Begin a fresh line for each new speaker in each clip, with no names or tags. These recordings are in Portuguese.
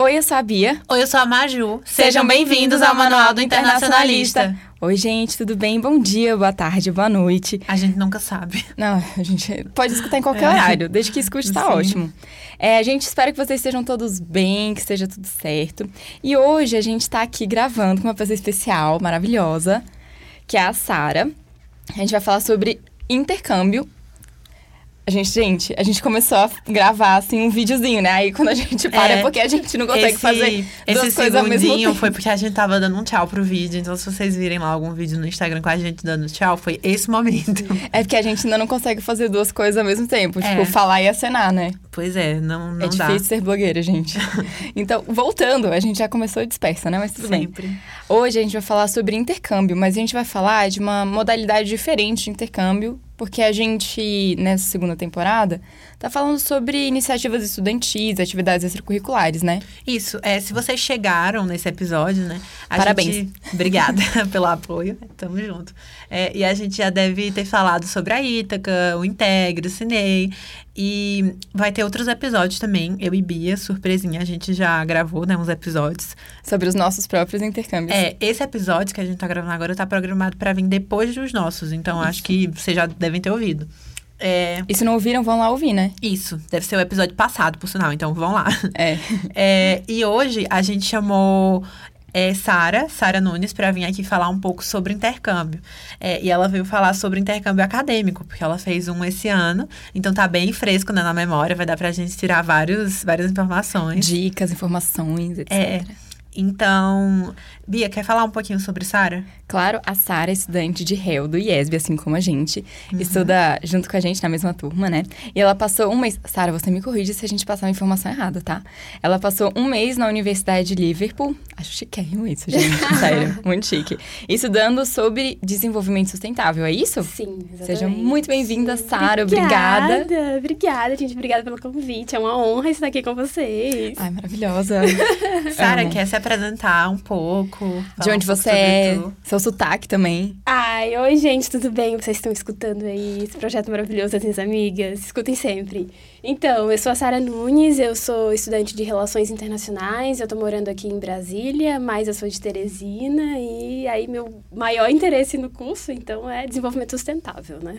Oi, eu sou a Bia.
Oi, eu sou a Maju. Sejam bem-vindos ao Manual do Internacionalista.
Oi, gente, tudo bem? Bom dia, boa tarde, boa noite.
A gente nunca sabe.
Não, a gente pode escutar em qualquer
É.
horário, desde que escute tá
Sim.
ótimo. É, a gente espera que vocês estejam todos bem, que esteja tudo certo. E hoje a gente tá aqui gravando com uma pessoa especial, maravilhosa, que é a Sara. A gente vai falar sobre intercâmbio. A gente, gente, a gente começou a gravar assim um videozinho, né? Aí quando a gente para é,
É.
porque a gente não consegue
esse,
fazer duas
esse
coisas ao mesmo tempo.
foi porque a gente tava dando um tchau pro vídeo. Então, se vocês virem lá algum vídeo no Instagram com a gente dando tchau, foi esse momento.
É porque a gente ainda não consegue fazer duas coisas ao mesmo tempo. Tipo,
É.
falar e acenar, né?
Pois é, não, não
é
dá.
difícil ser blogueira, gente. então, voltando, a gente já começou dispersa, né? Mas tudo bem.
Sempre.
Hoje a gente vai falar sobre intercâmbio, mas a gente vai falar de uma modalidade diferente de intercâmbio, porque a gente, nessa segunda temporada, tá falando sobre iniciativas estudantis, atividades extracurriculares, né?
Isso, é, se vocês chegaram nesse episódio, né?
Parabéns.
gente- Obrigada pelo apoio, tamo junto. É, e a gente já deve ter falado sobre a Ítaca, o Integre, o Cinei. E vai ter outros episódios também, eu e Bia, surpresinha, a gente já gravou, né, uns episódios.
Sobre os nossos próprios intercâmbios.
É, esse episódio que a gente tá gravando agora tá programado pra vir depois dos nossos, então acho que vocês já devem ter ouvido. É,
E se não ouviram, vão lá ouvir, né?
isso, deve ser o episódio passado, por sinal, então vão lá.
É.
É, e hoje a gente chamou é, Sara, Sara Nunes, para vir aqui falar um pouco sobre intercâmbio. É, e ela veio falar sobre intercâmbio acadêmico, porque ela fez um esse ano, então tá bem fresco né, na memória, vai dar pra gente tirar vários, várias informações.
Dicas, informações, etc.
É. Então, Bia, quer falar um pouquinho sobre Sara?
Claro, a Sara é estudante de réu do IESB, assim como a gente.
Uhum.
Estuda junto com a gente na mesma turma, né? E ela passou um mês. Sara, você me corrige se a gente passar uma informação errada, tá? Ela passou um mês na Universidade de Liverpool. Acho chiquérrimo isso, gente. Sério, muito chique. Estudando sobre desenvolvimento sustentável, é isso?
Sim, exatamente.
Seja muito bem-vinda, Sara. Obrigada.
Obrigada, obrigada, gente. Obrigada pelo convite. É uma honra estar aqui com vocês.
Ai, maravilhosa.
Sara, quer se apresentar um pouco?
De
falar
onde
um pouco
você é,
tu?
seu sotaque também.
Ai, oi, gente, tudo bem? Vocês estão escutando aí esse projeto maravilhoso das minhas amigas? Escutem sempre. Então, eu sou a Sara Nunes, eu sou estudante de Relações Internacionais, eu tô morando aqui em Brasília, mas eu sou de Teresina e aí meu maior interesse no curso, então, é desenvolvimento sustentável, né?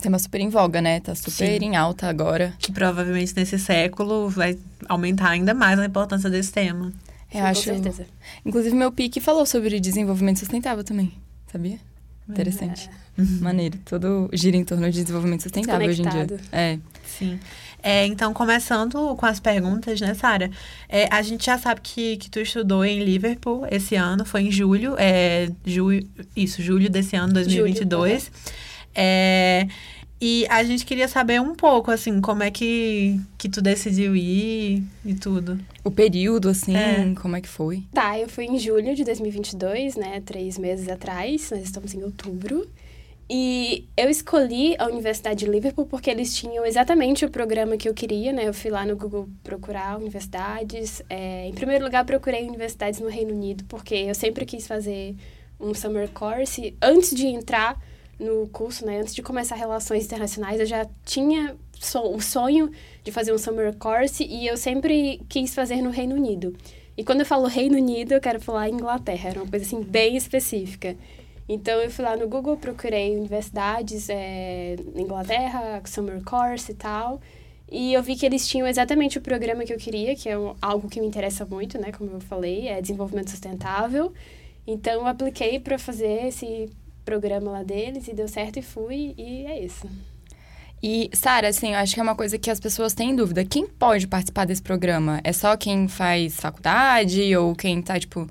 Tema super em voga, né? Tá super
Sim.
em alta agora.
Que provavelmente nesse século vai aumentar ainda mais a importância desse tema.
Eu
Sim,
acho.
Com certeza.
Inclusive, meu pique falou sobre desenvolvimento sustentável também, sabia? Interessante. Maneiro. Todo gira em torno de desenvolvimento sustentável hoje em dia. É.
Sim. É, então, começando com as perguntas, né, Sara? É, a gente já sabe que, que tu estudou em Liverpool esse ano, foi em julho, é, julho, isso, julho desse ano, 2022. É, e a gente queria saber um pouco, assim, como é que, que tu decidiu ir e tudo.
O período, assim,
É.
como é que foi?
Tá, eu fui em julho de 2022, né? Três meses atrás. Nós estamos em outubro. E eu escolhi a Universidade de Liverpool porque eles tinham exatamente o programa que eu queria, né? Eu fui lá no Google procurar universidades. É, em primeiro lugar, procurei universidades no Reino Unido, porque eu sempre quis fazer um summer course. Antes de entrar no curso, né? Antes de começar relações internacionais, eu já tinha o sonho de fazer um summer course e eu sempre quis fazer no Reino Unido. E quando eu falo Reino Unido, eu quero falar Inglaterra, era uma coisa assim bem específica. Então eu fui lá no Google, procurei universidades é, Inglaterra, summer course e tal. E eu vi que eles tinham exatamente o programa que eu queria, que é um- algo que me interessa muito, né? Como eu falei, é desenvolvimento sustentável. Então eu apliquei para fazer esse programa lá deles e deu certo e fui e é isso.
E, Sara, assim, eu acho que é uma coisa que as pessoas têm dúvida. Quem pode participar desse programa? É só quem faz faculdade ou quem tá, tipo,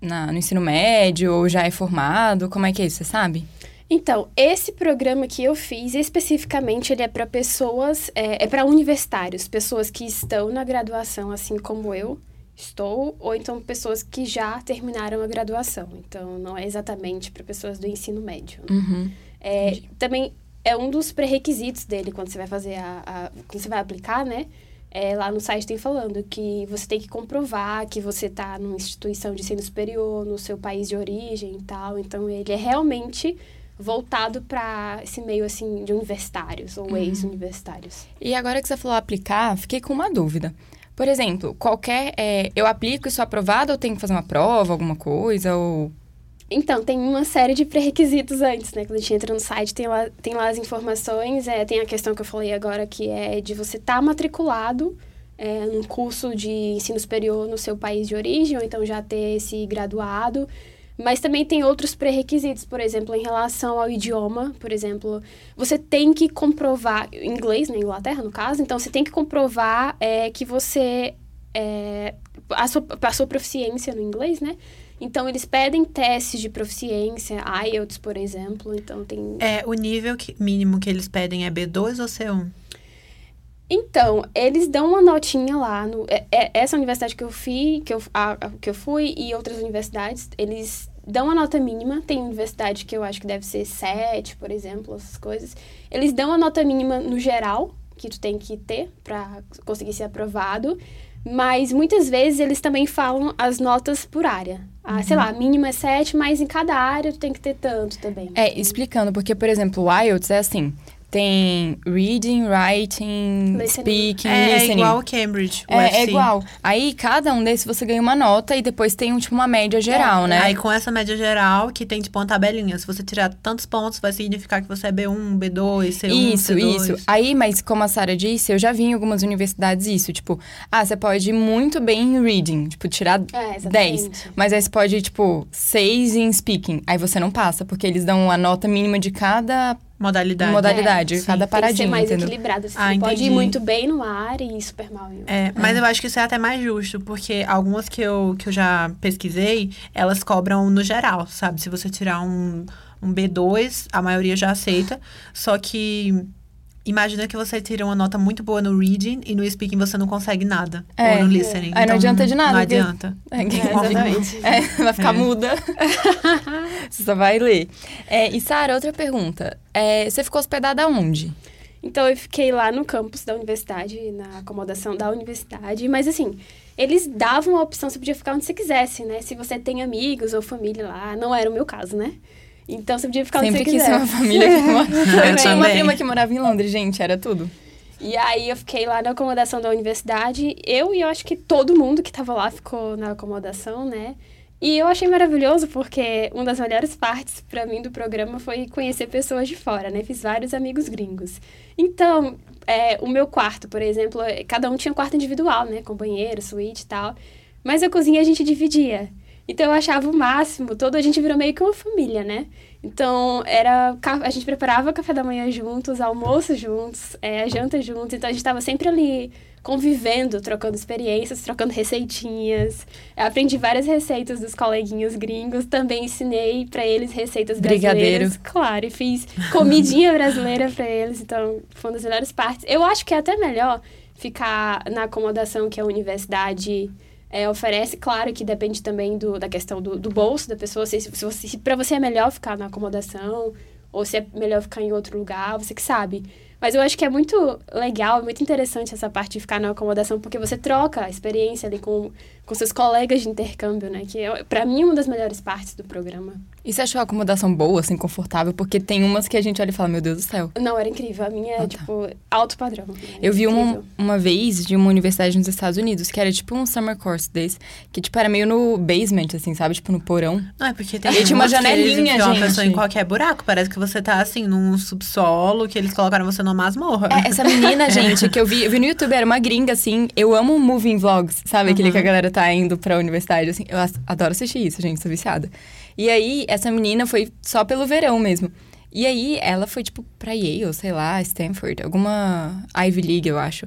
na- no ensino médio ou já é formado? Como é que é isso, você sabe?
Então, esse programa que eu fiz, especificamente, ele é para pessoas, é, é para universitários, pessoas que estão na graduação, assim como eu estou, ou então pessoas que já terminaram a graduação. Então, não é exatamente para pessoas do ensino médio. né?
Uhum.
É, também é um dos pré-requisitos dele quando você vai fazer a, a- quando você vai aplicar, né? É, lá no site tem falando que você tem que comprovar que você está numa instituição de ensino superior, no seu país de origem e tal. Então, ele é realmente voltado para esse meio, assim, de universitários ou ex-universitários.
E agora que você falou aplicar, fiquei com uma dúvida. Por exemplo, qualquer. é, eu aplico e sou aprovado ou tenho que fazer uma prova, alguma coisa? Ou.
Então, tem uma série de pré-requisitos antes, né? Quando a gente entra no site, tem lá, tem lá as informações. É, tem a questão que eu falei agora, que é de você estar matriculado é, num curso de ensino superior no seu país de origem, ou então já ter esse graduado. Mas também tem outros pré-requisitos, por exemplo, em relação ao idioma. Por exemplo, você tem que comprovar, inglês na Inglaterra, no caso, então você tem que comprovar é, que você é, a, sua, a sua proficiência no inglês, né? Então, eles pedem testes de proficiência, IELTS, por exemplo. Então, tem.
É, o nível que- mínimo que eles pedem é B2 ou C1?
Então, eles dão uma notinha lá. No, é- é- essa universidade que eu fui, que eu, a, a- que eu fui e outras universidades, eles dão a nota mínima. Tem universidade que eu acho que deve ser 7, por exemplo, essas coisas. Eles dão a nota mínima no geral, que tu tem que ter para conseguir ser aprovado. Mas muitas vezes eles também falam as notas por área. Ah, sei lá, a mínima é 7, mas em cada área tu tem que ter tanto também.
É, explicando, porque, por exemplo, o IELTS é assim: tem reading, writing,
Listening.
speaking,
É, é
listening.
igual o Cambridge, o
É, é igual. Aí, cada um desses você ganha uma nota e depois tem, tipo, uma média geral, né?
Aí com essa média geral, que tem tipo uma tabelinha. Se você tirar tantos pontos, vai significar que você é B1, B2, C1,
Isso,
C2.
isso. Aí, mas como a Sara disse, eu já vi em algumas universidades isso. Tipo, ah, você pode ir muito bem em reading, tipo, tirar
É, exatamente.
10. Mas aí você pode ir, tipo, 6 em speaking. Aí você não passa, porque eles dão a nota mínima de cada
Modalidade.
modalidade,
É,
cada
Tem que ser
paradinha,
mais
entendeu?
equilibrado. Você
Ah,
pode
entendi.
ir muito bem numa área e ir super mal em outra.
É, mas eu acho que isso é até mais justo, porque algumas que eu, que eu já pesquisei, elas cobram no geral, sabe? Se você tirar um, um B2, a maioria já aceita. Só que imagina que você tira uma nota muito boa no reading e no speaking você não consegue nada.
É.
Ou no listening.
Aí não adianta de nada,
Não adianta.
É,
exatamente.
É, vai ficar
É.
muda. você só vai ler. É, e Sara, outra pergunta. É, você ficou hospedada onde?
Então eu fiquei lá no campus da universidade, na acomodação da universidade, mas assim, eles davam a opção, você podia ficar onde você quisesse, né? Se você tem amigos ou família lá, não era o meu caso, né? Então você podia ficar onde
Sempre
você
quis
quiser.
ser uma família que mora.
Eu
Eu tinha uma prima que morava em Londres, gente, era tudo.
E aí eu fiquei lá na acomodação da universidade. Eu e eu acho que todo mundo que tava lá ficou na acomodação, né? E eu achei maravilhoso porque uma das melhores partes pra mim do programa foi conhecer pessoas de fora, né? Fiz vários amigos gringos. Então, é, o meu quarto, por exemplo, é- cada um tinha um quarto individual, né? Com banheiro, suíte e tal. Mas a cozinha a gente dividia. Então eu achava o máximo, todo a gente virou meio que uma família, né? Então era a gente preparava café da manhã juntos, almoço juntos, é, janta juntos, então a gente estava sempre ali convivendo, trocando experiências, trocando receitinhas. Eu aprendi várias receitas dos coleguinhas gringos, também ensinei para eles receitas
Brigadeiro.
brasileiras, claro, e fiz comidinha brasileira para eles, então foi uma das melhores partes. Eu acho que é até melhor ficar na acomodação que a universidade é, oferece, claro que depende também do, da questão do, do bolso da pessoa, se, se, você- se para você é melhor ficar na acomodação ou se é melhor ficar em outro lugar, você que sabe. Mas eu acho que é muito legal, muito interessante essa parte de ficar na acomodação, porque você troca a experiência ali com, com seus colegas de intercâmbio, né? Que é, pra mim, uma das melhores partes do programa.
E você achou a acomodação boa, assim, confortável? Porque tem umas que a gente olha e fala, meu Deus do céu.
Não, era incrível. A minha é,
Ah, tá.
tipo, alto padrão.
Eu vi uma, uma vez de uma universidade nos Estados Unidos, que era tipo um summer course desse, que tipo era meio no basement, assim, sabe? Tipo no porão.
Não, é porque tem
E tinha uma janelinha,
enfiam a pessoa
gente.
em qualquer buraco. Parece que você tá, assim, num subsolo, que eles colocaram você numa masmorra.
É, essa menina, gente, que eu vi, eu vi no YouTube, era uma gringa, assim. Eu amo moving vlogs, sabe? Aquele
Uhum.
que a galera tá indo pra universidade, assim. Eu adoro assistir isso, gente, sou viciada. E aí, essa menina foi só pelo verão mesmo. E aí, ela foi, tipo, pra Yale, sei lá, Stanford, alguma Ivy League, eu acho.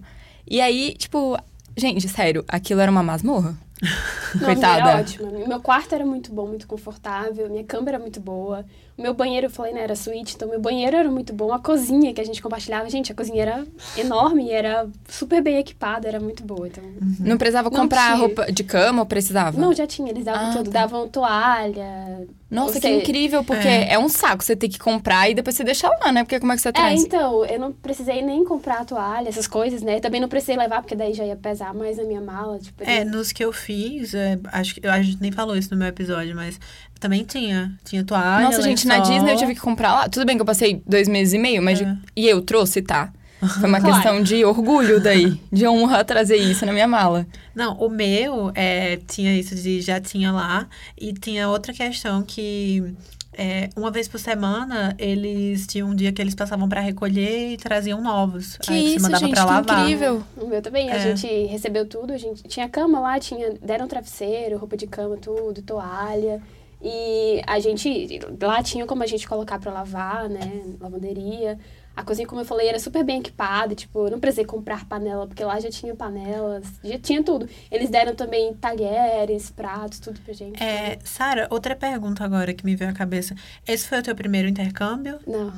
E aí, tipo, gente, sério, aquilo era uma masmorra.
Não,
Coitada.
Era ótimo. Meu quarto era muito bom, muito confortável. Minha cama era muito boa. Meu banheiro, eu falei, né, era suíte. Então, meu banheiro era muito bom. A cozinha que a gente compartilhava, gente, a cozinha era enorme. Era super bem equipada, era muito boa. Então,
Não precisava
Não
comprar
tinha.
roupa de cama ou precisava?
não, já tinha. Eles davam
Ah,
tudo.
tá.
Davam toalha.
Nossa,
Você-
que incrível, porque é.
É.
um saco você ter que comprar e depois você deixar lá, né? Porque como é que você
É,
traz?
então, eu não precisei nem comprar a toalha, essas coisas, né? Também não precisei levar, porque daí já ia pesar mais na minha mala. Tipo,
É,
eles-
nos que eu fiz, é, acho que a gente nem falou isso no meu episódio, mas também tinha. Tinha toalha.
Nossa, gente, na. Disney eu tive que comprar lá. Tudo bem que eu passei dois meses e meio, mas.
É.
de- E eu trouxe, tá? Foi uma
Claro.
questão de orgulho daí, de honra trazer isso na minha mala.
Não, o meu é, tinha isso de já tinha lá. E tinha outra questão que é, uma vez por semana eles tinham um dia que eles passavam pra recolher e traziam novos.
Que
Aí
isso,
mandava
gente,
pra
que
lavar.
incrível.
O meu também, a
É.
gente recebeu tudo, a gente tinha cama lá, tinha, deram travesseiro, roupa de cama, tudo, toalha. E a gente, lá tinha como a gente colocar pra lavar, né, lavanderia. A cozinha, como eu falei, era super bem equipada, tipo, eu não precisei comprar panela, porque lá já tinha panelas, já tinha tudo. Eles deram também talheres, pratos, tudo pra gente.
É, Sara, outra pergunta agora que me veio à cabeça. Esse foi o teu primeiro intercâmbio?
Não.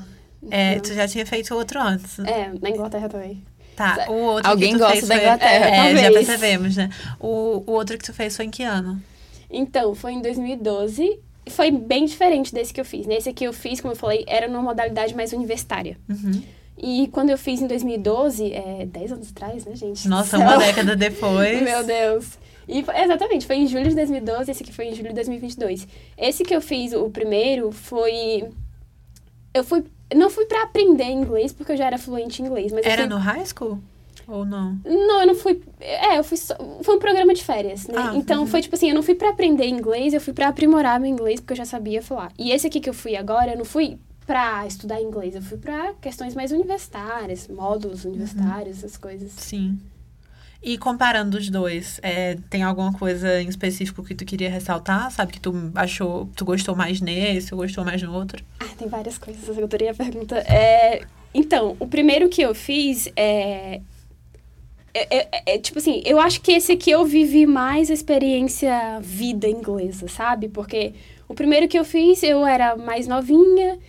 É,
não.
tu já tinha feito outro antes?
É, na Inglaterra também.
Tá, o outro
Alguém
que tu
gosta
fez
da
foi...
Inglaterra,
É, já percebemos, né? O, o outro que tu fez foi em que ano?
Então, foi em 2012. e Foi bem diferente desse que eu fiz. Nesse aqui eu fiz, como eu falei, era numa modalidade mais universitária.
Uhum.
E quando eu fiz em 2012, é 10 anos atrás, né, gente?
Nossa, uma década depois.
Meu Deus. E foi- exatamente, foi em julho de 2012, esse aqui foi em julho de 2022. Esse que eu fiz, o primeiro, foi. Eu fui. Não fui pra aprender inglês, porque eu já era fluente em inglês, mas
Era
fui
no high school? Ou não?
Não, eu não fui. É, eu fui só. Foi um programa de férias, né?
Ah,
então
uhum.
foi tipo assim, eu não fui pra aprender inglês, eu fui pra aprimorar meu inglês, porque eu já sabia falar. E esse aqui que eu fui agora, eu não fui pra estudar inglês, eu fui pra questões mais universitárias, módulos universitários, essas coisas.
Sim. E comparando os dois, é, tem alguma coisa em específico que tu queria ressaltar? Sabe que tu achou, tu gostou mais nesse, ou gostou mais no outro?
Ah, tem várias coisas, eu adorei a pergunta. É, então, o primeiro que eu fiz é. É, é- é, tipo assim, eu acho que esse aqui eu vivi mais a experiência vida inglesa, sabe? Porque o primeiro que eu fiz, eu era mais novinha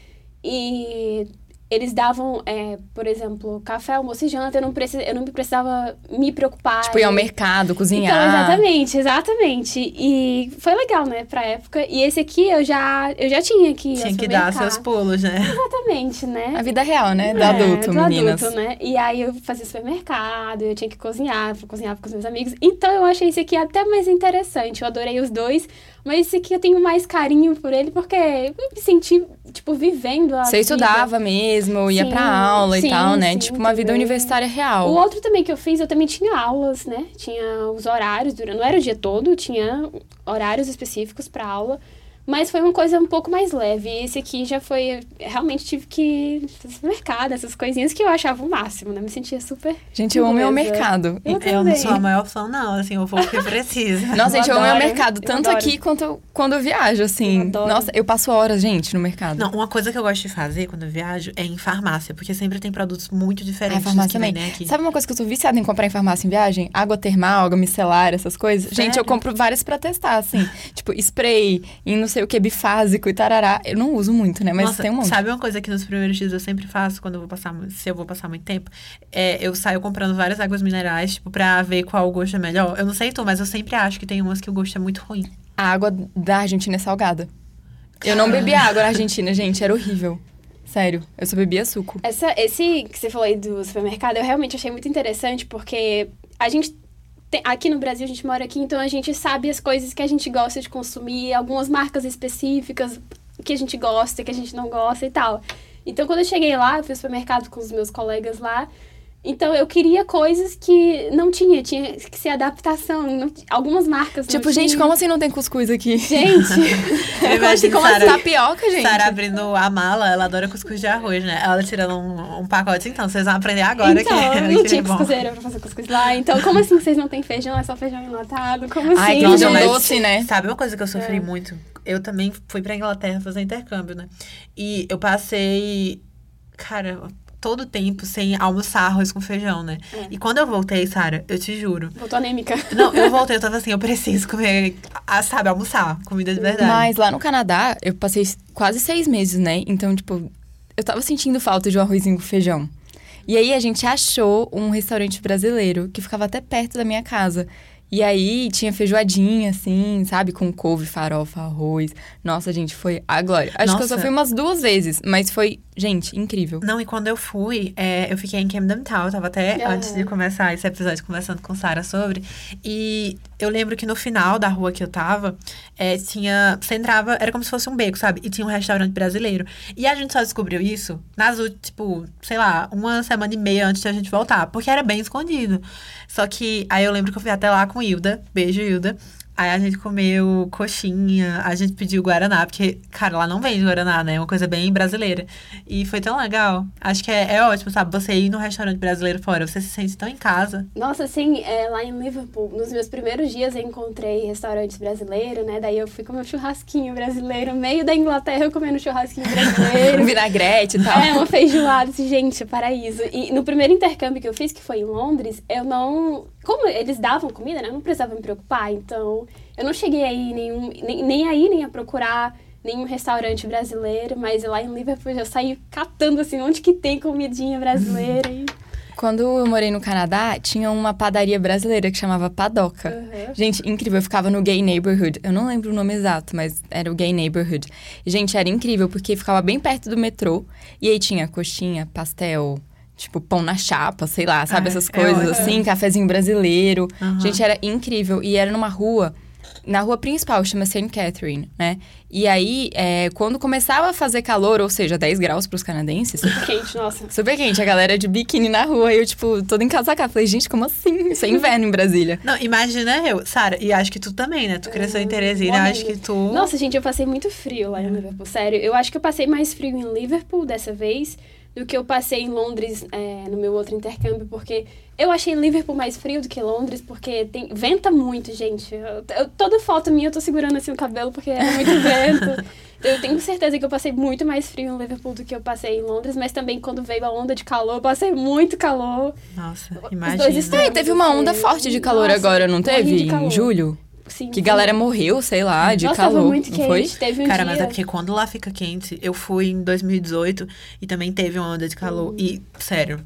e eles davam, é, por exemplo, café, almoço e janta, eu não, precis, eu não precisava me preocupar.
Tipo, ir ao mercado, cozinhar.
então, exatamente, exatamente. E foi legal, né, pra época. E esse aqui eu já, eu já tinha que
Tinha que dar seus pulos, né?
Exatamente, né?
A vida real, né? Do
É,
adulto,
do
meninas.
adulto, né? E aí eu fazia supermercado, eu tinha que cozinhar, eu cozinhava com os meus amigos. Então eu achei esse aqui até mais interessante. Eu adorei os dois, mas esse aqui eu tenho mais carinho por ele porque eu me senti, tipo, vivendo a
Você
vida.
estudava mesmo, ia
Sim,
pra aula
sim,
e tal, né?
sim,
tipo, uma vida
também.
universitária real.
O outro também que eu fiz, eu também tinha aulas, né? Tinha os horários, dura- não era o dia todo, tinha horários específicos pra aula. Mas foi uma coisa um pouco mais leve. E esse aqui já foi. Realmente tive que fazer mercado, essas coisinhas que eu achava o máximo, né? Me sentia super.
Gente, eu amo
Beleza.
mercado.
Eu
Eu não sou a maior fã, não. Assim, eu vou porque precisa.
Nossa,
Eu
gente, eu amo
adoro,
mercado, tanto
adoro.
aqui quanto eu- quando eu viajo, assim.
Eu adoro.
Nossa, eu passo horas, gente, no mercado.
Não, uma coisa que eu gosto de fazer quando eu viajo é em farmácia, porque sempre tem produtos muito
Ah,
diferentes
farmácia
que vem,
também.
né, aqui.
Sabe uma coisa que eu sou viciada em comprar em farmácia em viagem? Água termal, água micelar, essas coisas. Gente, eu
Sério?
compro várias pra testar, assim. tipo, spray, não sei o que, bifásico e tarará. Eu não uso muito, né? Mas
Nossa,
tem um monte.
sabe uma coisa que nos primeiros dias eu sempre faço quando eu vou passar, se eu vou passar muito tempo? É, eu saio comprando várias águas minerais, tipo, pra ver qual o gosto é melhor. Eu não sei tu, mas eu sempre acho que tem umas que o gosto é muito ruim.
A água da Argentina é salgada. Eu não bebia água na Argentina, gente, era horrível. Sério, eu só bebia suco.
Essa, esse que você falou aí do supermercado, eu realmente achei muito interessante, porque a gente. Aqui no Brasil, a gente mora aqui, então a gente sabe as coisas que a gente gosta de consumir, algumas marcas específicas que a gente gosta, que a gente não gosta e tal. Então, quando eu cheguei lá, eu fui ao supermercado com os meus colegas lá. Então, eu queria coisas que não tinha, tinha que ser adaptação. não algumas marcas.
Tipo,
não
gente,
tinha.
como assim não tem cuscuz aqui?
Gente!
Eu imagino
como assim?
Sara-
Tapioca, gente?
Sara abrindo a mala, ela adora cuscuz de arroz, né? Ela tirando um, um pacote, então vocês vão aprender agora
então,
que,
não
que
tinha
é bom.
cuscuzeira pra fazer cuscuz lá. Então, como assim vocês não têm feijão? É só feijão enlatado? Como assim?
Ai, feijão
mas-
doce, né?
Sabe uma coisa que eu sofri
É.
muito? Eu também fui pra Inglaterra fazer intercâmbio, né? E eu passei, cara, todo tempo sem almoçar arroz com feijão, né?
É.
E quando eu voltei, Sara, eu te juro.
Voltou anêmica.
Não, eu voltei, eu tava assim, eu preciso comer, sabe, almoçar, comida de verdade.
Mas lá no Canadá, eu passei quase seis meses, né? Então, tipo, eu tava sentindo falta de um arrozinho com feijão. E aí a gente achou um restaurante brasileiro que ficava até perto da minha casa. E aí tinha feijoadinha, assim, sabe? Com couve, farofa, arroz. Nossa, gente, foi a glória. Acho que eu só
Nossa.
fui umas duas vezes, mas foi Gente, incrível.
Não, e quando eu fui, é, eu fiquei em Camden Town. Eu tava até,
Aham.
antes de começar esse episódio, conversando com Sara sobre. E eu lembro que no final da rua que eu tava, é, tinha... Você entrava, era como se fosse um beco, sabe? E tinha um restaurante brasileiro. E a gente só descobriu isso nas últimas, tipo, sei lá, uma semana e meia antes da gente voltar. Porque era bem escondido. Só que, aí eu lembro que eu fui até lá com Hilda. Beijo, Hilda. Aí a gente comeu coxinha, a gente pediu Guaraná, porque, cara, lá não vende Guaraná, né? É uma coisa bem brasileira. E foi tão legal. Acho que é, é ótimo, sabe? Você ir num restaurante brasileiro fora, você se sente tão em casa.
Nossa, assim, é, lá em Liverpool, nos meus primeiros dias eu encontrei restaurantes brasileiros, né? Daí eu fui comer um churrasquinho brasileiro, meio da Inglaterra eu comendo churrasquinho
Um
brasileiro.
vinagrete e tal.
É, uma feijoada, assim, gente, paraíso. E no primeiro intercâmbio que eu fiz, que foi em Londres, eu não. Como eles davam comida, né? Eu não precisava me preocupar, então eu não cheguei aí nenhum, nem, nem aí, nem a procurar nenhum restaurante brasileiro, mas lá em Liverpool eu saí catando assim, onde que tem comidinha brasileira. E...
Quando eu morei no Canadá, tinha uma padaria brasileira que chamava Padoca.
Uhum.
Gente, incrível. Eu ficava no Gay Neighborhood. Eu não lembro o nome exato, mas era o Gay Neighborhood. Gente, era incrível, porque ficava bem perto do metrô. E aí tinha coxinha, pastel, tipo, pão na chapa, sei lá, sabe?
Ah,
Essas
é
coisas
ótimo.
assim, cafezinho brasileiro.
Aham.
Gente, era incrível. E era numa rua, na rua principal, chama St. Catherine, né? E aí, é, quando começava a fazer calor, ou seja, 10 graus pros canadenses,
Quente, nossa.
Super quente, a galera de biquíni na rua e eu, tipo, toda encasacada. Falei, gente, como assim? Isso é inverno em Brasília.
Não, imagina eu, Sara, e acho que tu também, né? Tu cresceu em Teresina,
morrendo.
acho que tu.
Nossa, gente, eu passei muito frio lá em Liverpool, sério. Eu acho que eu passei mais frio em Liverpool dessa vez do que eu passei em Londres é, no meu outro intercâmbio, porque eu achei Liverpool mais frio do que Londres, porque tem venta muito, gente. Eu- eu- toda foto minha eu tô segurando assim o cabelo porque é muito vento. Eu tenho certeza que eu passei muito mais frio em Liverpool do que eu passei em Londres, mas também quando veio a onda de calor, eu passei muito calor.
Nossa,
dois
imagina.
extremos.
É, teve uma onda forte de calor
nossa,
agora, não teve? Em julho?
Sim,
Que
sim.
galera morreu, sei lá, de
Nossa,
calor.
tava muito quente.
foi?
Teve um
Cara,
dia...
mas é porque quando lá fica quente, eu fui em 2018 e também teve uma onda de calor. E, sério,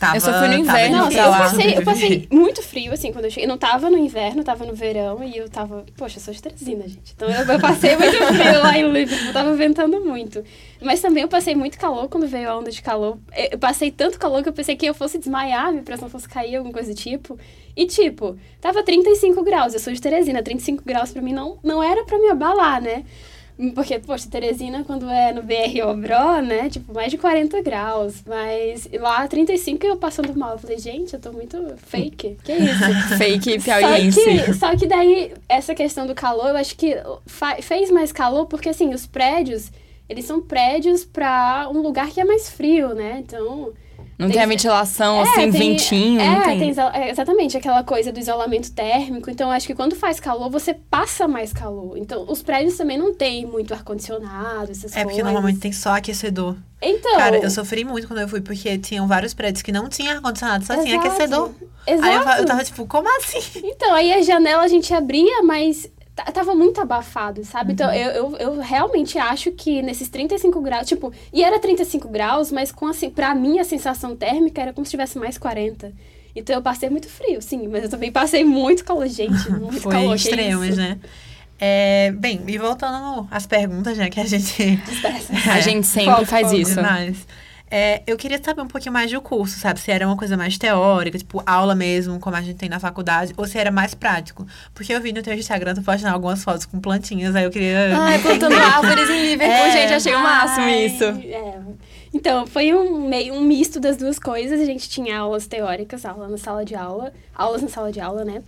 tava.
Eu só fui no inverno
Não, eu passei, eu passei muito frio, assim, quando eu cheguei. Eu não tava no inverno, tava no verão e eu tava. Poxa, eu sou de Teresina, gente. Então eu, eu passei muito frio lá em Liverpool, tava ventando muito. Mas também eu passei muito calor quando veio a onda de calor. Eu eu passei tanto calor que eu pensei que eu fosse desmaiar, minha pressão fosse cair, alguma coisa do tipo. E tipo, tava 35 graus, eu sou de Teresina, 35 graus pra mim não, não era pra me abalar, né? Porque, poxa, Teresina, quando é no BR Obró, né? Tipo, mais de 40 graus. Mas lá, 35, eu passando mal. Eu falei, gente, eu tô muito fake. Que isso?
Fake
Só
piauiense.
que, só que daí, essa questão do calor, eu acho que fez mais calor, porque assim, os prédios, eles são prédios pra um lugar que é mais frio, né? Então.
Não
Tem-
tem a ventilação,
É,
assim,
tem-
ventinho,
é,
não tem.
tem é, exatamente aquela coisa do isolamento térmico. Então, acho que quando faz calor, você passa mais calor. Então, os prédios também não têm muito ar-condicionado, essas
É porque
coisas.
normalmente tem só aquecedor.
Então.
Cara, eu sofri muito quando eu fui, porque tinham vários prédios que não tinham ar-condicionado, só tinha
Exato.
aquecedor.
Exato.
Aí eu, eu tava tipo, como assim?
Então, aí a janela a gente abria, mas tava muito abafado, sabe? Então, eu, eu, eu realmente acho que nesses 35 graus, tipo, e era 35 graus, mas com assim, pra mim a sensação térmica era como se tivesse mais 40. Então eu passei muito frio, sim, mas eu também passei muito calor, gente, muito
Foi
calor.
extremos,
isso?
né? É, bem, e voltando às perguntas, né, que a gente
Dispersa.
A gente sempre
Foco,
faz isso.
Demais. É, eu queria saber um pouquinho mais do curso, sabe? Se era uma coisa mais teórica, tipo aula mesmo, como a gente tem na faculdade, ou se era mais prático. Porque eu vi no teu Instagram, tu postando algumas fotos com plantinhas, aí eu queria.
Ai, plantando
entender.
árvores em Liverpool,
É.
gente, achei o máximo
Ai,
isso.
é. Então, foi um, meio, um misto das duas coisas. A gente tinha aulas teóricas, aula na sala de aula, aulas na sala de aula, né?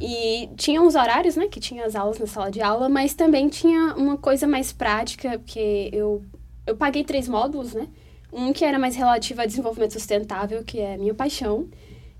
E tinha uns horários, né, que tinha as aulas na sala de aula, mas também tinha uma coisa mais prática, porque eu, eu paguei três módulos, né? Um que era mais relativo a desenvolvimento sustentável, que é minha paixão.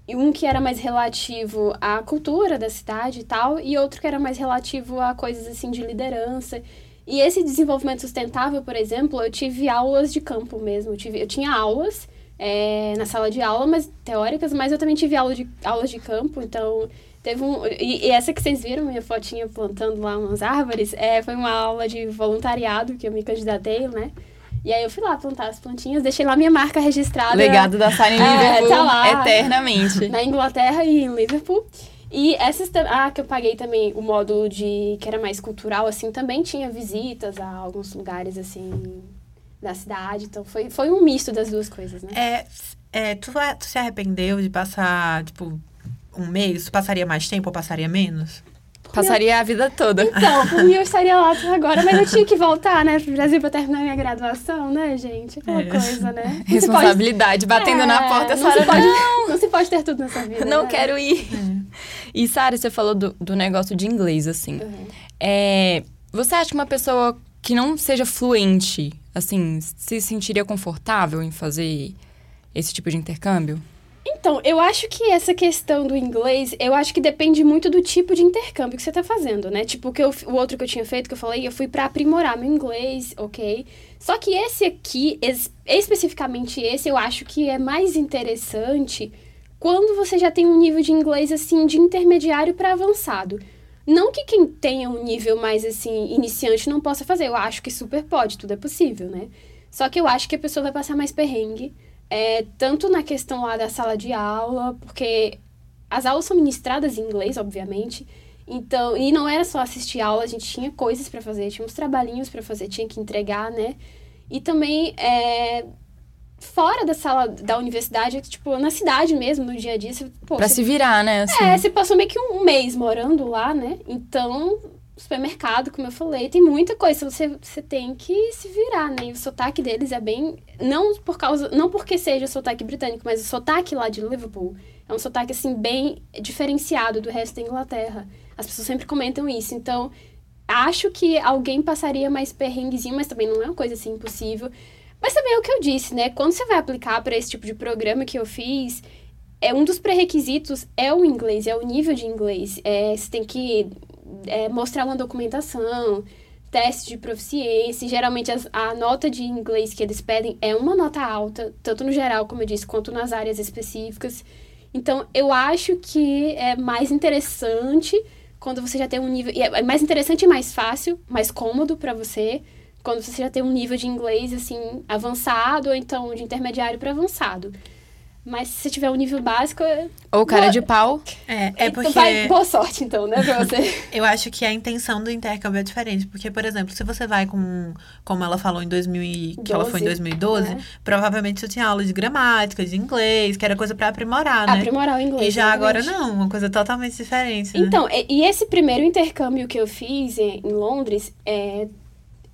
E um que era mais relativo à cultura da cidade e tal, e outro que era mais relativo a coisas assim de liderança. E esse desenvolvimento sustentável, por exemplo, eu tive aulas de campo mesmo. Eu, tive, eu tinha aulas é, na sala de aula, mas teóricas, mas eu também tive aula de, aulas de campo, então teve um. E, e essa que vocês viram, minha fotinha plantando lá umas árvores, é, foi uma aula de voluntariado que eu me candidatei, né? E aí eu fui lá plantar as plantinhas, deixei lá minha marca registrada.
Legado da Sara em
É,
Liverpool
tá lá.
eternamente.
na Inglaterra e em Liverpool. E essas ah, que eu paguei também o módulo de que era mais cultural assim, também tinha visitas a alguns lugares assim da cidade. Então foi, foi um misto das duas coisas, né?
É, é, tu, tu se arrependeu de passar, tipo, um mês? Tu passaria mais tempo ou passaria menos?
Passaria a vida toda.
Então, por mim eu estaria lá agora, mas eu tinha que voltar, né, pro Brasil pra terminar minha graduação, né, gente? Aquela
É.
coisa, né? Não se pode-
Responsabilidade batendo na
É,
porta,
não se pode,
Não,
não se pode ter tudo nessa vida.
não
né?
quero ir. E, Sara, você falou do, do negócio de inglês, assim.
Uhum.
É, você acha que uma pessoa que não seja fluente, assim, se sentiria confortável em fazer esse tipo de intercâmbio?
Então, eu acho que essa questão do inglês, eu acho que depende muito do tipo de intercâmbio que você tá fazendo, né? Tipo, que eu, o outro que eu tinha feito, que eu falei, eu fui pra aprimorar meu inglês, ok? Só que esse aqui, es- especificamente esse, eu acho que é mais interessante quando você já tem um nível de inglês, assim, de intermediário para avançado. Não que quem tenha um nível mais, assim, iniciante não possa fazer. Eu acho que super pode, tudo é possível, né? Só que eu acho que a pessoa vai passar mais perrengue. É, tanto na questão lá da sala de aula, porque as aulas são ministradas em inglês, obviamente. Então, e não era só assistir aula, a gente tinha coisas para fazer, tinha uns trabalhinhos para fazer, tinha que entregar, né? E também, é, fora da sala da universidade, tipo, na cidade mesmo, no dia a dia, você, pô,
Pra
você
se virar, né? Assim.
é, você passou meio que um mês morando lá, né? Então, supermercado, como eu falei, tem muita coisa. Você, você tem que se virar, né? E o sotaque deles é bem. Não por causa. Não porque seja sotaque britânico, mas o sotaque lá de Liverpool é um sotaque, assim, bem diferenciado do resto da Inglaterra. As pessoas sempre comentam isso. Então, acho que alguém passaria mais perrenguezinho, mas também não é uma coisa assim impossível. Mas também é o que eu disse, né? Quando você vai aplicar para esse tipo de programa que eu fiz, é um dos pré-requisitos é o inglês, é o nível de inglês. É, você tem que é, mostrar uma documentação, teste de proficiência. Geralmente as- a nota de inglês que eles pedem é uma nota alta, tanto no geral, como eu disse, quanto nas áreas específicas. Então, eu acho que é mais interessante quando você já tem um nível. É é mais interessante e mais fácil, mais cômodo para você, quando você já tem um nível de inglês assim avançado, ou então de intermediário para avançado. Mas se você tiver um nível básico, é-
Ou cara de pau.
É, é
então
porque
vai, boa sorte então, né, pra você.
eu acho que a intenção do intercâmbio é diferente. Porque, por exemplo, se você vai com, como ela falou em 2000, e- que ela foi em 2012,
né?
provavelmente você tinha aula de gramática, de inglês, que era coisa pra aprimorar, né?
Aprimorar o inglês.
E já agora
exatamente.
não, uma coisa totalmente diferente, né?
Então, e, e esse primeiro intercâmbio que eu fiz em, em Londres, é,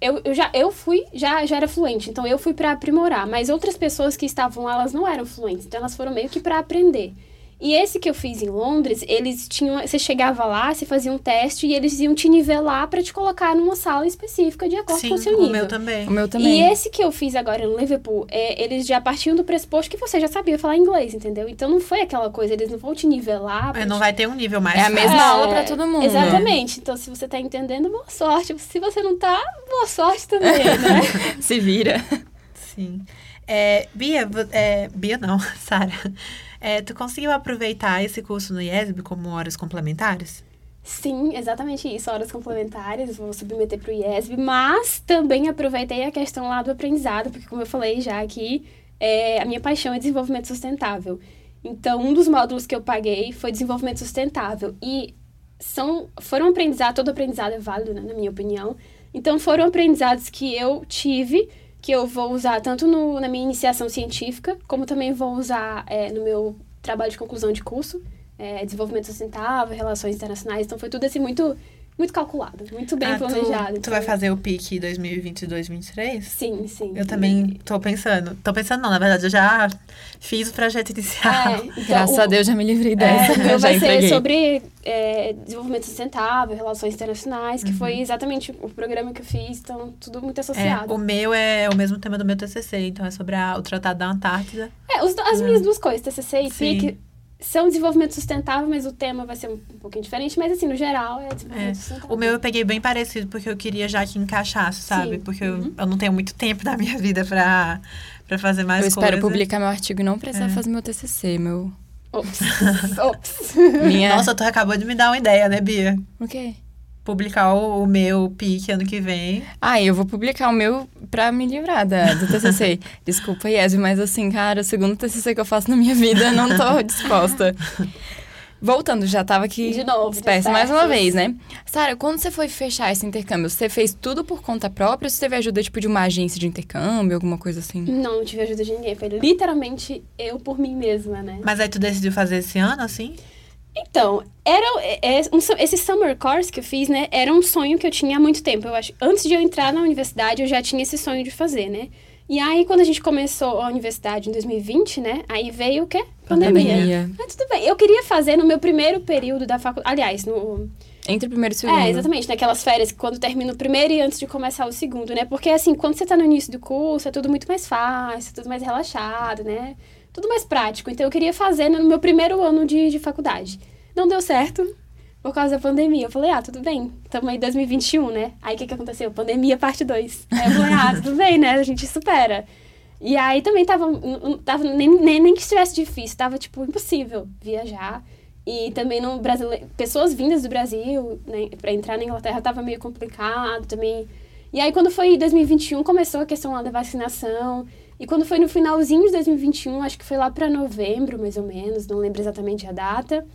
eu, eu já eu fui, já, já era fluente, então eu fui pra aprimorar, mas outras pessoas que estavam lá, elas não eram fluentes, então elas foram meio que pra aprender. E esse que eu fiz em Londres, eles tinham, você chegava lá, você fazia um teste e eles iam te nivelar pra te colocar numa sala específica de acordo
Sim,
com o seu
o
nível.
meu também.
O meu
E
também.
esse que eu fiz agora em Liverpool, é, eles já partiam do pressuposto que você já sabia falar inglês, entendeu? Então não foi aquela coisa, eles não vão te nivelar.
É, não
te-
vai ter um nível mais
É a mesma
É,
aula pra todo mundo.
Exatamente. Então, se você tá entendendo, boa sorte. Se você não tá, boa sorte também, né?
Se vira.
Sim. É, Bia, é, Bia não, Sara. É, tu conseguiu aproveitar esse curso no IESB como horas complementares?
Sim, exatamente isso. Horas complementares, vou submeter pro IESB, mas também aproveitei a questão lá do aprendizado, porque como eu falei já aqui, é, a minha paixão é desenvolvimento sustentável. Então, um dos módulos que eu paguei foi desenvolvimento sustentável. E são, foram aprendizados, todo aprendizado é válido, né, na minha opinião. Então, foram aprendizados que eu tive, que eu vou usar tanto no, na minha iniciação científica, como também vou usar é, no meu trabalho de conclusão de curso é, desenvolvimento sustentável, relações internacionais. Então foi tudo assim muito, muito calculado, muito bem
Ah, tu-
planejado.
Tu,
então-
vai fazer o PIC 2022-2023?
Sim, sim.
Eu também tô pensando. Tô pensando, não, na verdade, eu já fiz o projeto inicial.
É, então,
Graças
o-
a Deus já me livrei
É,
dessa.
o meu
já
vai
entreguei.
ser sobre é, desenvolvimento sustentável, relações internacionais, que
Uhum.
foi exatamente o programa que eu fiz, então tudo muito
É,
associado.
o meu é o mesmo tema do meu TCC, então é sobre a- o Tratado da Antártida.
É, os as minhas duas coisas, TCC e
Sim.
PIC, são desenvolvimento sustentável, mas o tema vai ser um, um pouquinho diferente, mas assim, no geral, é desenvolvimento sustentável.
O meu eu peguei bem parecido, porque eu queria já que encaixasse, sabe?
Sim.
Porque eu,
Uhum.
eu não tenho muito tempo da minha vida pra, pra fazer mais
Eu espero
coisas.
publicar meu artigo e não precisar
É.
fazer meu TCC, meu...
Ops, ops.
Minha...
Nossa, tu acabou de me dar uma ideia, né, Bia?
O quê?
Publicar o, o meu PIC ano que vem.
Ah, eu vou publicar o meu pra me livrar da, do TCC. Desculpa, Yesby, mas assim, cara, o segundo TCC que eu faço na minha vida, eu não tô disposta. Voltando, já tava aqui
De novo,
dispersa mais uma vez, né? Sara, quando você foi fechar esse intercâmbio, você fez tudo por conta própria ou você teve ajuda, tipo, de uma agência de intercâmbio, alguma coisa assim?
Não, não tive ajuda de ninguém. Foi literalmente eu por mim mesma, né?
Mas aí tu decidiu fazer esse ano, assim?
Então, era é, é, um, esse summer course que eu fiz, né? Era um sonho que eu tinha há muito tempo. Eu acho, antes de eu entrar na universidade, eu já tinha esse sonho de fazer, né? E aí, quando a gente começou a universidade em 2020, né? Aí veio o quê?
Pandemia. Pandemia.
Ah, tudo bem. Eu queria fazer no meu primeiro período da faculdade. Aliás, no.
Entre o primeiro e o segundo.
É, exatamente. Naquelas férias, quando termina o primeiro e antes de começar o segundo, né? Porque, assim, quando você tá no início do curso, é tudo muito mais fácil, tudo mais relaxado, né? Tudo mais prático. Então, eu queria fazer no meu primeiro ano de, de faculdade. Não deu certo por causa da pandemia. Eu falei, ah, tudo bem, estamos aí em 2021, né? Aí o que, que aconteceu? Pandemia parte 2. Aí eu falei, ah, tudo bem, né? A gente supera. E aí também tava, tava nem, nem, nem que estivesse difícil, tava, tipo, impossível viajar. E também no brasileiro, pessoas vindas do Brasil, né, para entrar na Inglaterra tava meio complicado também. E aí quando foi 2021 começou a questão lá da vacinação. E quando foi no finalzinho de 2021, acho que foi lá para novembro, mais ou menos, não lembro exatamente a data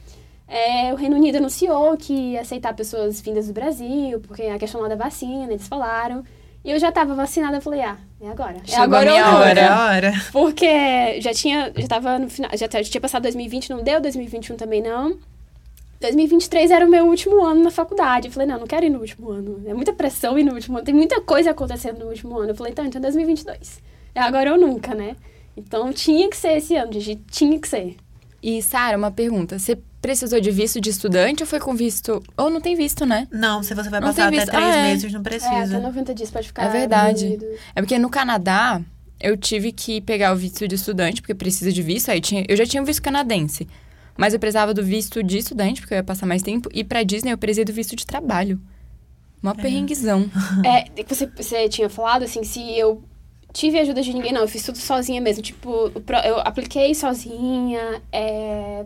é, o Reino Unido anunciou que ia aceitar pessoas vindas do Brasil, porque a questão lá da vacina, eles falaram. E eu já estava vacinada, falei, ah, é agora. É
Chegou
agora
a minha hora.
É hora.
Porque já tinha, já tava no final, já, já tinha passado 2020, não deu, 2021 também não. 2023 era o meu último ano na faculdade. Eu falei, não, não quero ir no último ano. É muita pressão ir no último ano. Tem muita coisa acontecendo no último ano. Eu falei, então, então 2022. É agora ou nunca, né? Então tinha que ser esse ano, gente. Tinha que ser.
E, Sara, uma pergunta. Você precisou de visto de estudante ou foi com visto. Ou não tem visto, né?
Não, se você vai não passar até três ah, é. meses, não precisa. É,
até 90 dias pode ficar.
É verdade. É porque no Canadá, eu tive que pegar o visto de estudante, porque precisa de visto. Aí tinha, eu já tinha o visto canadense. Mas eu precisava do visto de estudante, porque eu ia passar mais tempo. E pra Disney eu precisei do visto de trabalho. Uma é. perrenguezão.
É, você, você tinha falado, assim, se eu tive ajuda de ninguém, não. Eu fiz tudo sozinha mesmo. Tipo, eu apliquei sozinha. É,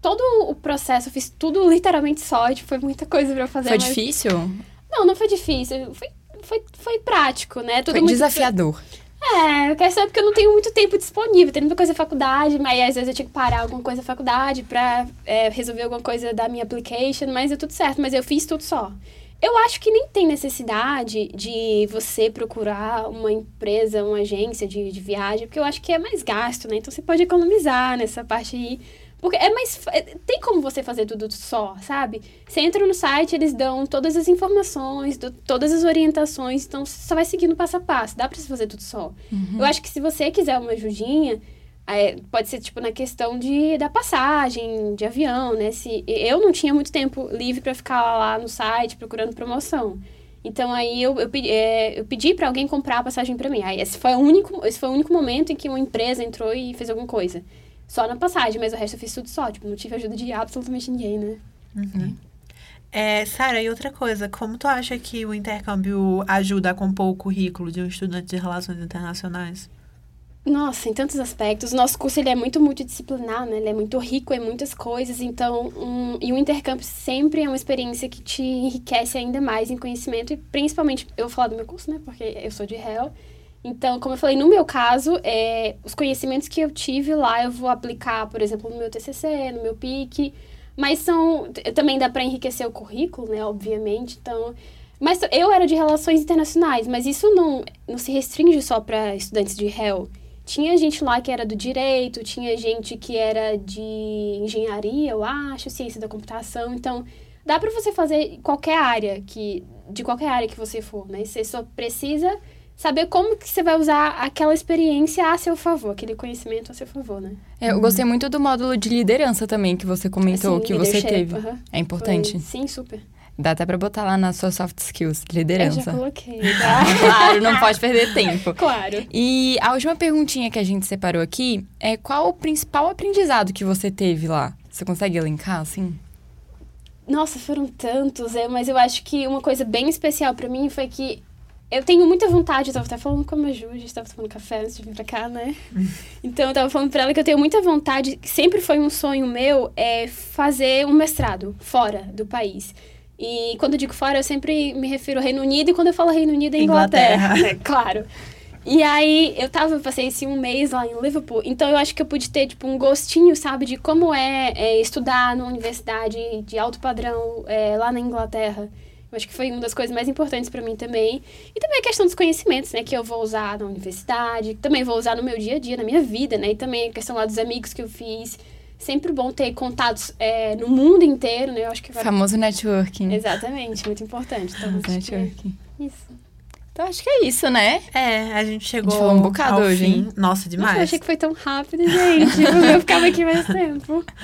todo o processo, eu fiz tudo literalmente só. Tipo, foi muita coisa pra fazer.
Foi
mas...
difícil?
Não, não foi difícil. Foi, foi, foi prático, né?
Tudo foi muito... desafiador.
É, eu quero saber porque eu não tenho muito tempo disponível. Tem muita coisa da faculdade, mas às vezes eu tinha que parar alguma coisa da faculdade pra é, resolver alguma coisa da minha application, mas é tudo certo. Mas eu fiz tudo só. Eu acho que nem tem necessidade de você procurar uma empresa, uma agência de, de viagem, porque eu acho que é mais gasto, né? Então você pode economizar nessa parte aí. Porque é mais. É, tem como você fazer tudo só, sabe? Você entra no site, eles dão todas as informações, do, todas as orientações, então você só vai seguindo passo a passo. Dá pra você fazer tudo só. Uhum. Eu acho que se você quiser uma ajudinha, é, pode ser, tipo, na questão de, da passagem, de avião, né? Se, eu não tinha muito tempo livre para ficar lá no site procurando promoção. Então, aí eu, eu, é, eu pedi para alguém comprar a passagem para mim. Aí, esse foi, o único, esse foi o único momento em que uma empresa entrou e fez alguma coisa. Só na passagem, mas o resto eu fiz tudo só. Tipo, não tive ajuda de absolutamente ninguém, né?
Uhum. É, Sara, e outra coisa, como tu acha que o intercâmbio ajuda a compor o currículo de um estudante de relações internacionais?
Nossa, em tantos aspectos. O nosso curso ele é muito multidisciplinar, né? Ele é muito rico em muitas coisas. Então, um, e o intercâmbio sempre é uma experiência que te enriquece ainda mais em conhecimento. E principalmente, eu vou falar do meu curso, né? Porque eu sou de réu. Então, como eu falei, no meu caso, é, os conhecimentos que eu tive lá, eu vou aplicar, por exemplo, no meu TCC, no meu PIC. Mas são... Também dá para enriquecer o currículo, né? Obviamente. Então... Mas eu era de relações internacionais, mas isso não, não se restringe só para estudantes de réu. Tinha gente lá que era do direito, tinha gente que era de engenharia, eu acho, ciência da computação. Então, dá para você fazer qualquer área que de qualquer área que você for, né? Você só precisa saber como que você vai usar aquela experiência a seu favor, aquele conhecimento a seu favor, né?
É, eu gostei muito do módulo de liderança também que você comentou, assim, que você teve. É importante. Foi,
sim, super.
Dá até pra botar lá nas suas soft skills, liderança.
Eu já coloquei, tá?
claro, não pode perder tempo.
Claro.
E a última perguntinha que a gente separou aqui é qual o principal aprendizado que você teve lá? Você consegue elencar, assim?
Nossa, foram tantos, é, mas eu acho que uma coisa bem especial para mim foi que eu tenho muita vontade, eu tava até falando com a Maju, a gente tava tomando café antes de vir pra cá, né? então eu tava falando pra ela que eu tenho muita vontade, sempre foi um sonho meu, é fazer um mestrado fora do país. E quando eu digo fora, eu sempre me refiro ao Reino Unido, e quando eu falo Reino Unido é Inglaterra, Inglaterra. É, claro. E aí, eu tava, passei esse um mês lá em Liverpool, então eu acho que eu pude ter, tipo, um gostinho, sabe, de como é, é estudar numa universidade de alto padrão é, lá na Inglaterra. Eu acho que foi uma das coisas mais importantes para mim também. E também a questão dos conhecimentos, né? Que eu vou usar na universidade, também vou usar no meu dia a dia, na minha vida, né? E também a questão lá dos amigos que eu fiz. Sempre bom ter contatos é, no mundo inteiro, né? Eu acho que vai...
Famoso networking.
Exatamente, muito importante. Então,
Famoso networking.
Isso.
Então acho que é isso, né?
É, a gente chegou.
A gente falou um bocado
ao
hoje,
fim.
hein?
Nossa, demais.
Nossa, eu achei que foi tão rápido, gente. eu ficava aqui mais tempo.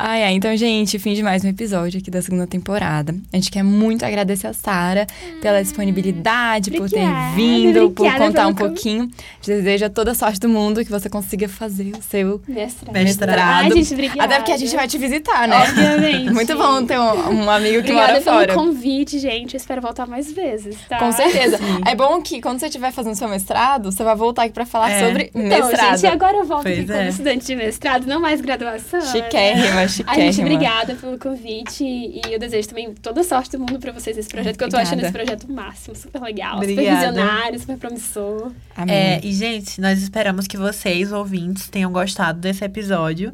Ai, ai, então, gente, fim de mais um episódio aqui da segunda temporada. A gente quer muito agradecer a Sara pela disponibilidade, por ter
obrigada,
vindo, por
obrigada
contar um
pelo
pouquinho. A gente deseja toda a sorte do mundo que você consiga fazer o seu
Mestrado.
Mestrado.
Ai, gente, obrigada.
Até porque a gente vai te visitar, né?
Obviamente.
Muito bom ter um, um amigo que
Obrigada
mora
pelo
fora.
convite, gente. Eu espero voltar mais vezes, tá?
Com certeza. É bom que quando você estiver fazendo seu mestrado, você vai voltar aqui pra falar
É.
sobre
Então,
mestrado.
gente, agora eu volto
Pois
aqui como
é.
estudante de mestrado, não mais graduação.
Chiquérrima,
Ai,
chiquérrima.
gente, obrigada pelo convite e eu desejo também toda a sorte do mundo pra vocês nesse projeto, que eu tô achando esse projeto máximo, super legal,
Obrigada.
super visionário, super promissor.
Amém.
É, e, gente, nós esperamos que vocês, ouvintes, tenham gostado desse episódio.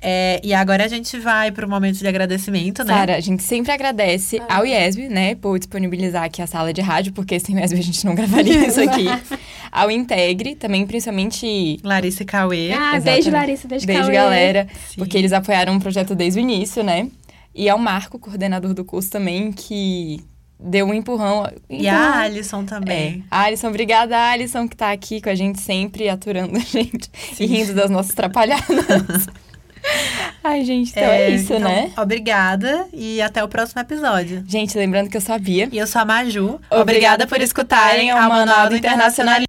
É, e agora a gente vai pro momento de agradecimento, né?
Sara, a gente sempre agradece
Ah.
ao IESB, né, por disponibilizar aqui a sala de rádio, porque sem o IESB a gente não gravaria isso aqui. ao Integre, também principalmente
Larissa e Cauê.
Ah,
exatamente.
beijo, Larissa, beijo,
beijo
Cauê.
galera,
Sim.
porque eles apoiaram o projeto desde o início, né? E ao Marco, coordenador do curso também, que deu um empurrão.
E a Alisson
É.
também.
A Alisson, obrigada, Alisson, que tá aqui com a gente sempre, aturando a gente e rindo das nossas atrapalhadas. Ai, gente, então é, isso,
então,
né?
Obrigada e até o próximo episódio.
Gente, lembrando que eu sou a Bia.
E eu sou a Maju.
Obrigada por escutarem ao Manual do Internacionalismo.